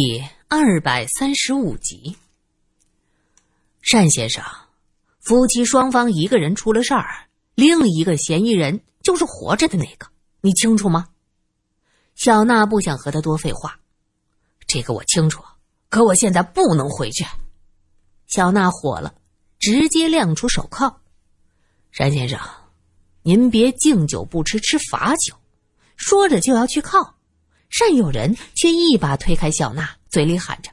第二百三十五集，单先生，夫妻双方一个人出了事儿，另一个嫌疑人就是活着的那个，你清楚吗？小娜不想和他多废话，这个我清楚，可我现在不能回去。小娜火了，直接亮出手铐。单先生，您别敬酒不吃吃罚酒，说着就要去铐。单友人却一把推开小娜，嘴里喊着：“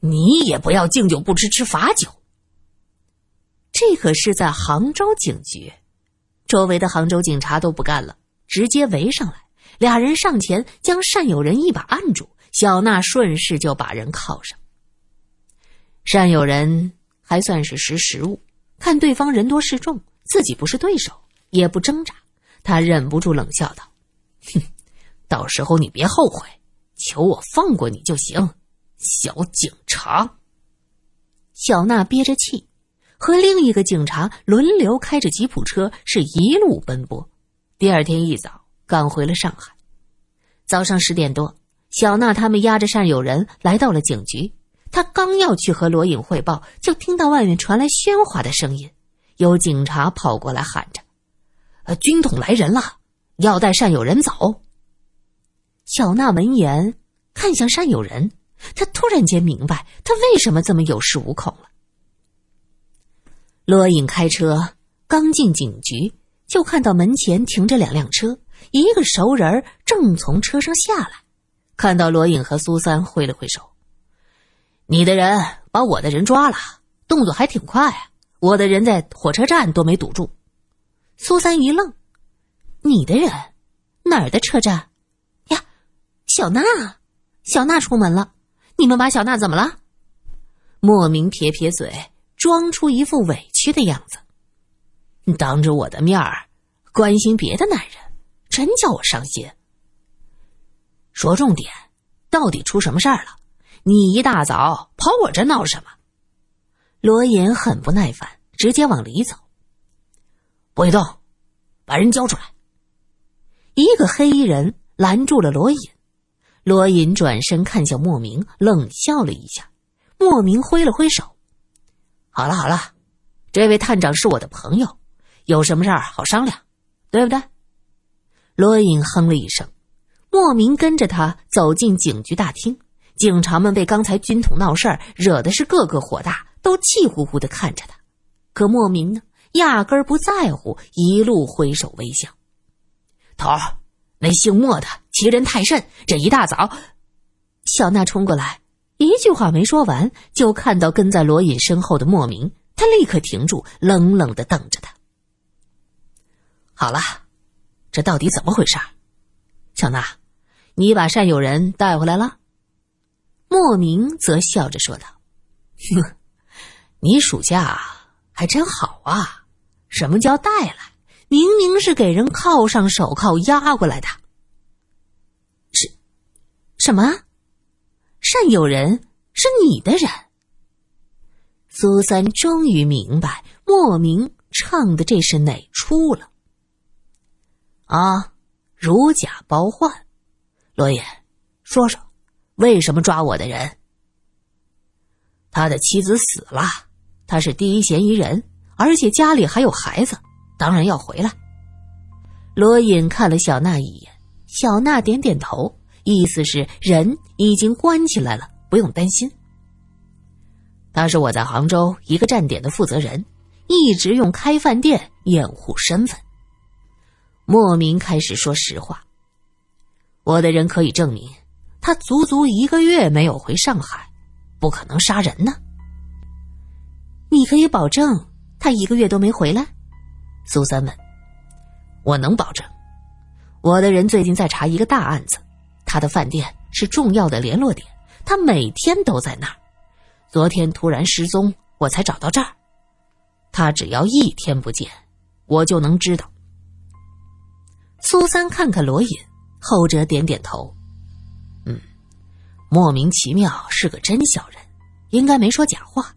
你也不要敬酒不吃吃罚酒。”这可是在杭州警局，周围的杭州警察都不干了，直接围上来。俩人上前将单友人一把按住，小娜顺势就把人铐上。单友人还算是识时务，看对方人多势众，自己不是对手，也不挣扎，他忍不住冷笑道：“哼。”到时候你别后悔，求我放过你就行，小警察。小娜憋着气，和另一个警察轮流开着吉普车，是一路奔波。第二天一早赶回了上海。早上十点多，小娜他们押着善友人来到了警局。他刚要去和罗颖汇报，就听到外面传来喧哗的声音，有警察跑过来喊着：“呃，军统来人了，要带善友人走。”小娜闻言，看向单有人，她突然间明白他为什么这么有恃无恐了。罗颖开车刚进警局，就看到门前停着两辆车，一个熟人正从车上下来，看到罗颖和苏三挥了挥手：“你的人把我的人抓了，动作还挺快啊！我的人在火车站都没堵住。”苏三一愣：“你的人哪儿的车站？”小娜，小娜出门了，你们把小娜怎么了？莫名撇撇嘴，装出一副委屈的样子。当着我的面儿关心别的男人，真叫我伤心。说重点，到底出什么事儿了？你一大早跑我这闹什么？罗隐很不耐烦，直接往里走。不许动，把人交出来。一个黑衣人拦住了罗隐。罗隐转身看向莫名，冷笑了一下。莫名挥了挥手：“好了好了，这位探长是我的朋友，有什么事儿好商量，对不对？”罗隐哼了一声。莫名跟着他走进警局大厅。警察们被刚才军统闹事儿惹的是个个火大，都气呼呼的看着他。可莫名呢，压根儿不在乎，一路挥手微笑。头儿。那姓莫的欺人太甚！这一大早，小娜冲过来，一句话没说完，就看到跟在罗隐身后的莫名，他立刻停住，冷冷的瞪着他。好了，这到底怎么回事？小娜，你把善友人带回来了？莫名则笑着说道：“哼，你暑假还真好啊！什么叫带来？”明明是给人铐上手铐押过来的，是，什么？善有人是你的人？苏三终于明白莫名唱的这是哪出了。啊，如假包换，罗隐，说说，为什么抓我的人？他的妻子死了，他是第一嫌疑人，而且家里还有孩子。当然要回来。罗隐看了小娜一眼，小娜点点头，意思是人已经关起来了，不用担心。他是我在杭州一个站点的负责人，一直用开饭店掩护身份。莫名开始说实话，我的人可以证明，他足足一个月没有回上海，不可能杀人呢。你可以保证他一个月都没回来？苏三问：“我能保证，我的人最近在查一个大案子，他的饭店是重要的联络点，他每天都在那儿。昨天突然失踪，我才找到这儿。他只要一天不见，我就能知道。”苏三看看罗隐，后者点点头：“嗯，莫名其妙是个真小人，应该没说假话。”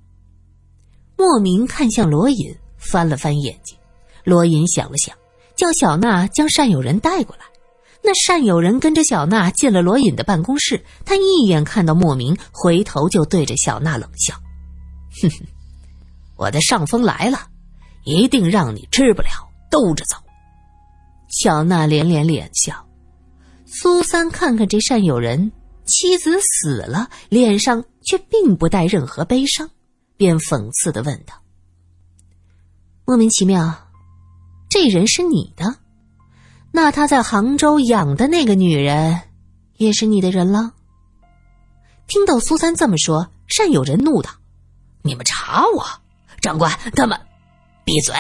莫名看向罗隐，翻了翻眼睛。罗隐想了想，叫小娜将单友人带过来。那单友人跟着小娜进了罗隐的办公室，他一眼看到莫名，回头就对着小娜冷笑：“哼哼，我的上峰来了，一定让你吃不了兜着走。”小娜连连脸笑。苏三看看这单友人，妻子死了，脸上却并不带任何悲伤，便讽刺的问道：“莫名其妙，这人是你的？那他在杭州养的那个女人，也是你的人了？”听到苏三这么说，单有人怒道：“你们查我，长官，他们闭嘴！”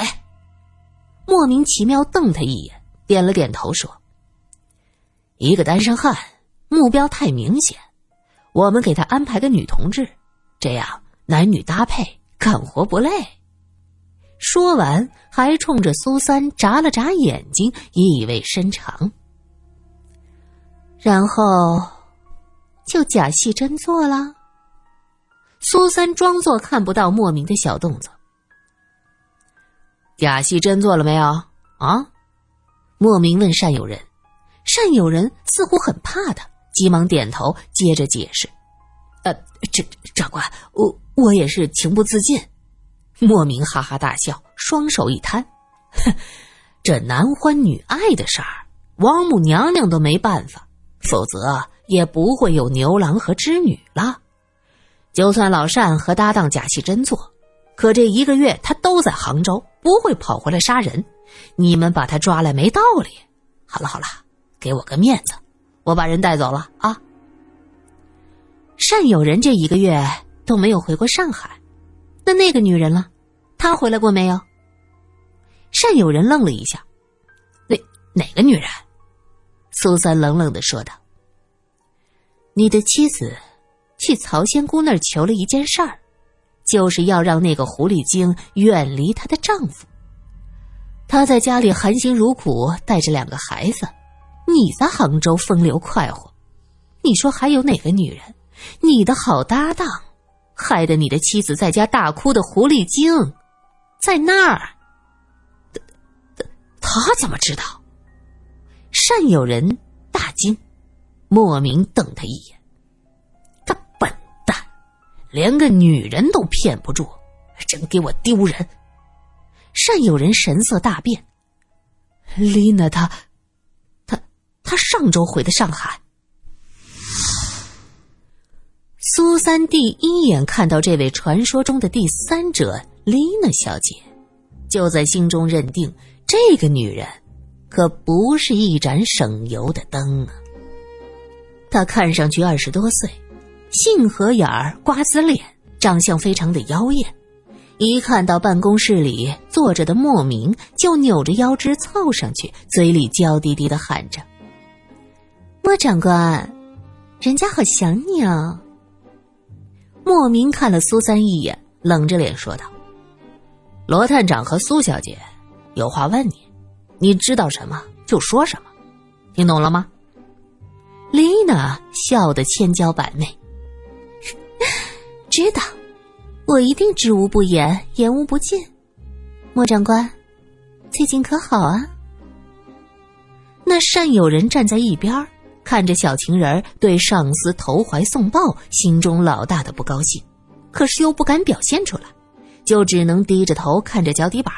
莫名其妙瞪他一眼，点了点头说。一个单身汉，目标太明显，我们给他安排个女同志，这样男女搭配，干活不累。说完，还冲着苏三眨了眨眼睛，意味深长。然后，就假戏真做了。苏三装作看不到莫名的小动作。假戏真做了没有？啊？莫名问善友人。善友人似乎很怕他，急忙点头，接着解释：“呃，这长官，我我也是情不自禁。”莫名哈哈大笑，双手一摊：“哼，这男欢女爱的事儿，王母娘娘都没办法，否则也不会有牛郎和织女了。就算老善和搭档假戏真做，可这一个月他都在杭州，不会跑回来杀人。你们把他抓来没道理。好了好了。”给我个面子，我把人带走了啊！善有人这一个月都没有回过上海，那那个女人了，她回来过没有？善有人愣了一下，哪哪个女人？苏三冷冷的说道：“你的妻子去曹仙姑那儿求了一件事儿，就是要让那个狐狸精远离她的丈夫。她在家里含辛茹苦，带着两个孩子。”你在杭州风流快活，你说还有哪个女人？你的好搭档，害得你的妻子在家大哭的狐狸精，在那儿。他他怎么知道？善有人大惊，莫名瞪他一眼。个笨蛋，连个女人都骗不住，真给我丢人！善有人神色大变，丽娜她。他上周回的上海。苏三第一眼看到这位传说中的第三者丽娜小姐，就在心中认定这个女人可不是一盏省油的灯啊。她看上去二十多岁，杏核眼儿、瓜子脸，长相非常的妖艳。一看到办公室里坐着的莫名，就扭着腰肢凑上去，嘴里娇滴滴的喊着。莫长官，人家好想你啊！莫名看了苏三一眼，冷着脸说道：“罗探长和苏小姐有话问你，你知道什么就说什么，听懂了吗？”丽娜笑得千娇百媚，知道，我一定知无不言，言无不尽。莫长官，最近可好啊？那善友人站在一边看着小情人对上司投怀送抱，心中老大的不高兴，可是又不敢表现出来，就只能低着头看着脚底板。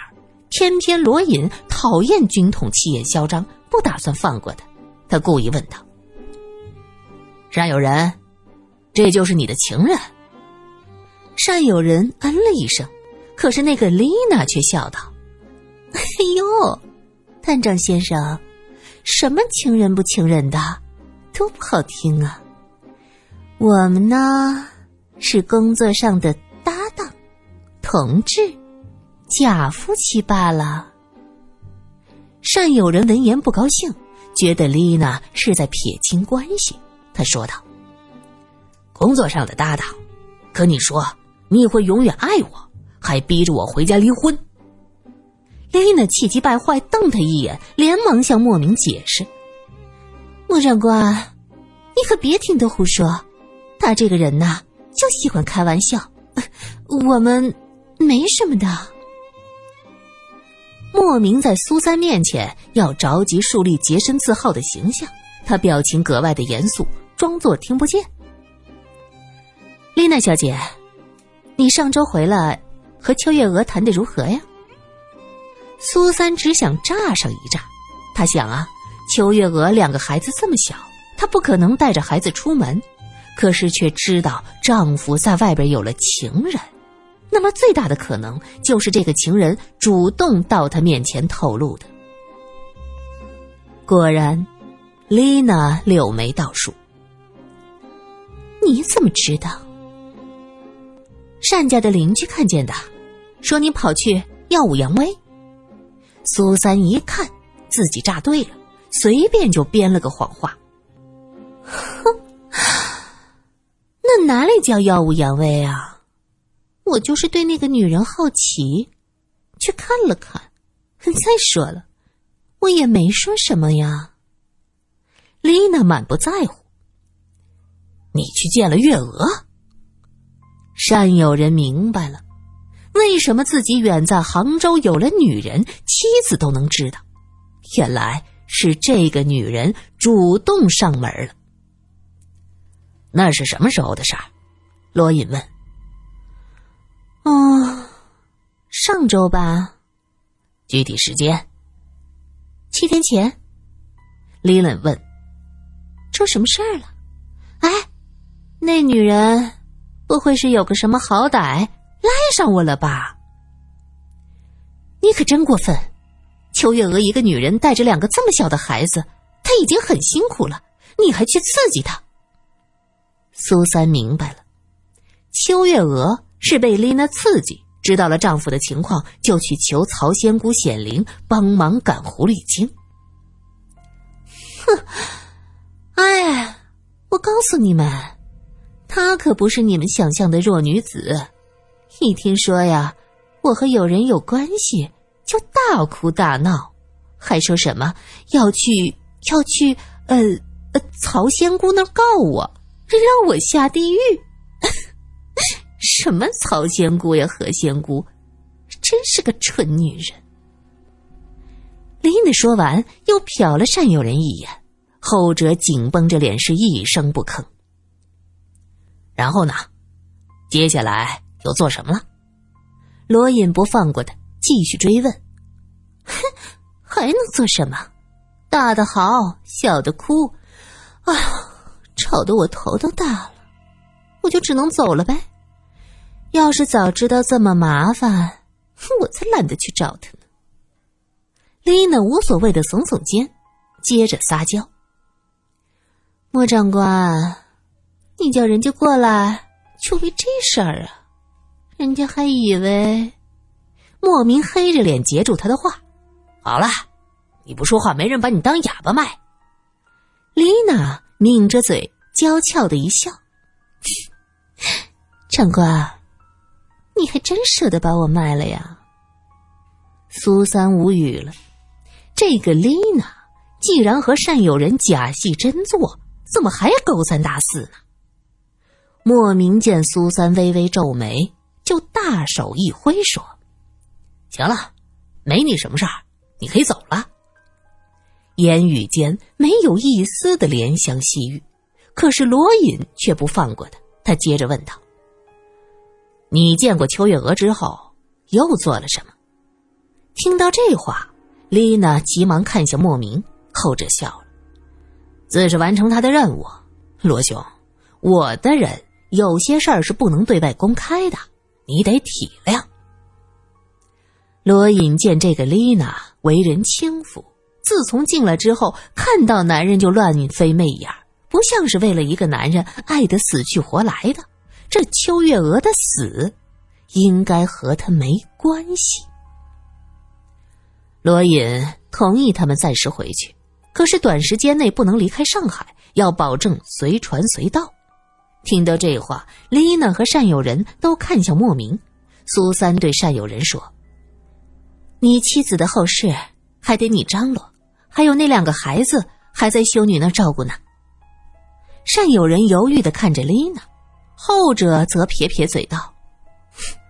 偏偏罗隐讨厌军统气焰嚣张，不打算放过他。他故意问道：“单有人，这就是你的情人？”单有人嗯了一声，可是那个丽娜却笑道：“哎呦，探长先生，什么情人不情人的？”多不好听啊！我们呢是工作上的搭档、同志、假夫妻罢了。善友人闻言不高兴，觉得丽娜是在撇清关系。他说道：“工作上的搭档，可你说你会永远爱我，还逼着我回家离婚。”丽娜气急败坏，瞪他一眼，连忙向莫名解释。莫长官，你可别听他胡说，他这个人呐，就喜欢开玩笑。我们没什么的。莫名在苏三面前要着急树立洁身自好的形象，他表情格外的严肃，装作听不见。丽娜小姐，你上周回来和秋月娥谈的如何呀？苏三只想炸上一炸，他想啊，秋月娥两个孩子这么小，她不可能带着孩子出门，可是却知道丈夫在外边有了情人。那么最大的可能就是这个情人主动到她面前透露的。果然，丽娜柳眉倒竖。你怎么知道？单家的邻居看见的，说你跑去耀武扬威。苏三一看自己炸对了，随便就编了个谎话。哼，那哪里叫耀武扬威啊？我就是对那个女人好奇，去看了看。再说了，我也没说什么呀。丽娜满不在乎。你去见了月娥。善有人明白了，为什么自己远在杭州有了女人，妻子都能知道。原来是这个女人主动上门了。那是什么时候的事儿？罗隐问。哦，上周吧，具体时间。七天前，李冷问：“出什么事儿了？”哎，那女人不会是有个什么好歹赖上我了吧？你可真过分！邱月娥一个女人带着两个这么小的孩子，她已经很辛苦了，你还去刺激她。苏三明白了，邱月娥。是被丽娜刺激，知道了丈夫的情况，就去求曹仙姑显灵帮忙赶狐狸精。哼！哎，我告诉你们，她可不是你们想象的弱女子。一听说呀，我和有人有关系，就大哭大闹，还说什么要去要去呃呃曹仙姑那儿告我，让我下地狱。什么曹仙姑呀，何仙姑，真是个蠢女人。丽娜说完，又瞟了单友人一眼，后者紧绷着脸，是一声不吭。然后呢？接下来又做什么了？罗隐不放过他，继续追问。哼，还能做什么？大的嚎，小的哭，啊，吵得我头都大了，我就只能走了呗。要是早知道这么麻烦，我才懒得去找他呢。丽娜无所谓的耸耸肩，接着撒娇：“莫长官，你叫人家过来，就为这事儿啊？人家还以为……”莫名黑着脸截住他的话：“好了，你不说话，没人把你当哑巴卖。”丽娜抿着嘴，娇俏的一笑：“ 长官。”你还真舍得把我卖了呀？苏三无语了。这个丽娜既然和善友人假戏真做，怎么还勾三搭四呢？莫名见苏三微微皱眉，就大手一挥说：“行了，没你什么事儿，你可以走了。”言语间没有一丝的怜香惜玉，可是罗隐却不放过他。他接着问道。你见过秋月娥之后，又做了什么？听到这话，丽娜急忙看向莫名，后者笑了：“自是完成他的任务。”罗兄，我的人有些事儿是不能对外公开的，你得体谅。罗隐见这个丽娜为人轻浮，自从进来之后，看到男人就乱飞媚眼，不像是为了一个男人爱得死去活来的。这秋月娥的死，应该和他没关系。罗隐同意他们暂时回去，可是短时间内不能离开上海，要保证随传随到。听到这话，丽娜和单友人都看向莫名。苏三对单友人说：“你妻子的后事还得你张罗，还有那两个孩子还在修女那照顾呢。”善有人犹豫的看着丽娜。后者则撇撇嘴道：“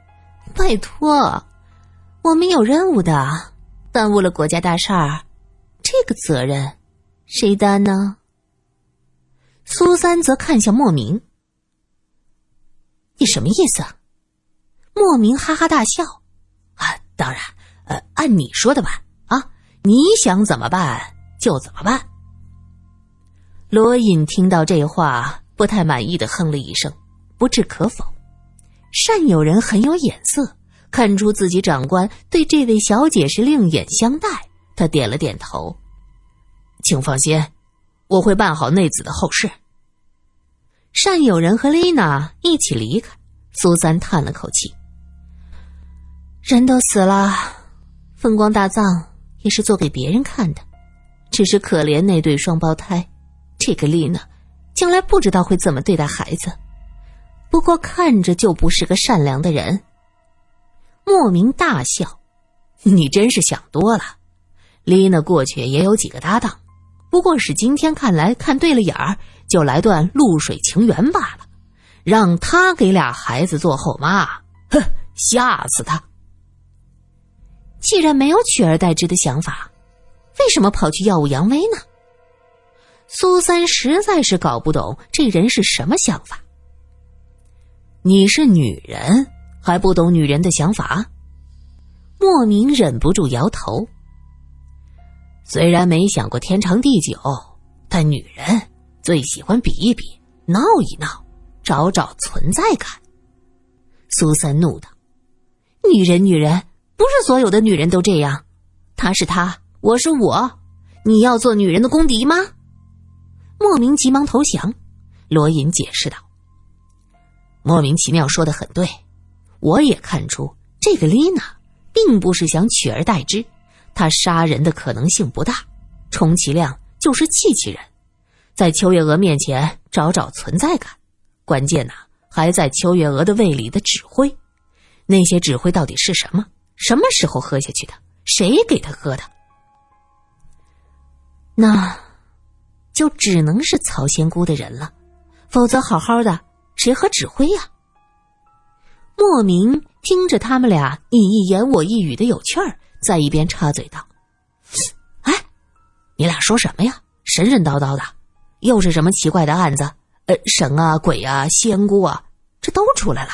拜托，我们有任务的，耽误了国家大事儿，这个责任谁担呢？苏三则看向莫名：“你什么意思？”莫名哈哈大笑：“啊，当然，呃，按你说的办啊，你想怎么办就怎么办。”罗隐听到这话，不太满意的哼了一声，不置可否。善有人很有眼色，看出自己长官对这位小姐是另眼相待，他点了点头：“请放心，我会办好内子的后事。”善有人和丽娜一起离开，苏三叹了口气：“人都死了，风光大葬也是做给别人看的，只是可怜那对双胞胎。”这个丽娜，将来不知道会怎么对待孩子。不过看着就不是个善良的人。莫名大笑，你真是想多了。丽娜过去也有几个搭档，不过是今天看来看对了眼儿，就来段露水情缘罢了。让他给俩孩子做后妈，哼，吓死他！既然没有取而代之的想法，为什么跑去耀武扬威呢？苏三实在是搞不懂这人是什么想法。你是女人，还不懂女人的想法？莫名忍不住摇头。虽然没想过天长地久，但女人最喜欢比一比、闹一闹，找找存在感。苏三怒道：“女人，女人，不是所有的女人都这样。她是她，我是我，你要做女人的公敌吗？”莫名急忙投降，罗隐解释道：“莫名其妙说的很对，我也看出这个丽娜并不是想取而代之，她杀人的可能性不大，充其量就是气气人，在秋月娥面前找找存在感。关键呢，还在秋月娥的胃里的指挥，那些指挥到底是什么？什么时候喝下去的？谁给他喝的？那？”就只能是曹仙姑的人了，否则好好的谁和指挥呀？莫名听着他们俩你一言我一语的有趣儿，在一边插嘴道：“哎，你俩说什么呀？神神叨叨的，又是什么奇怪的案子？呃，神啊鬼啊仙姑啊，这都出来了。”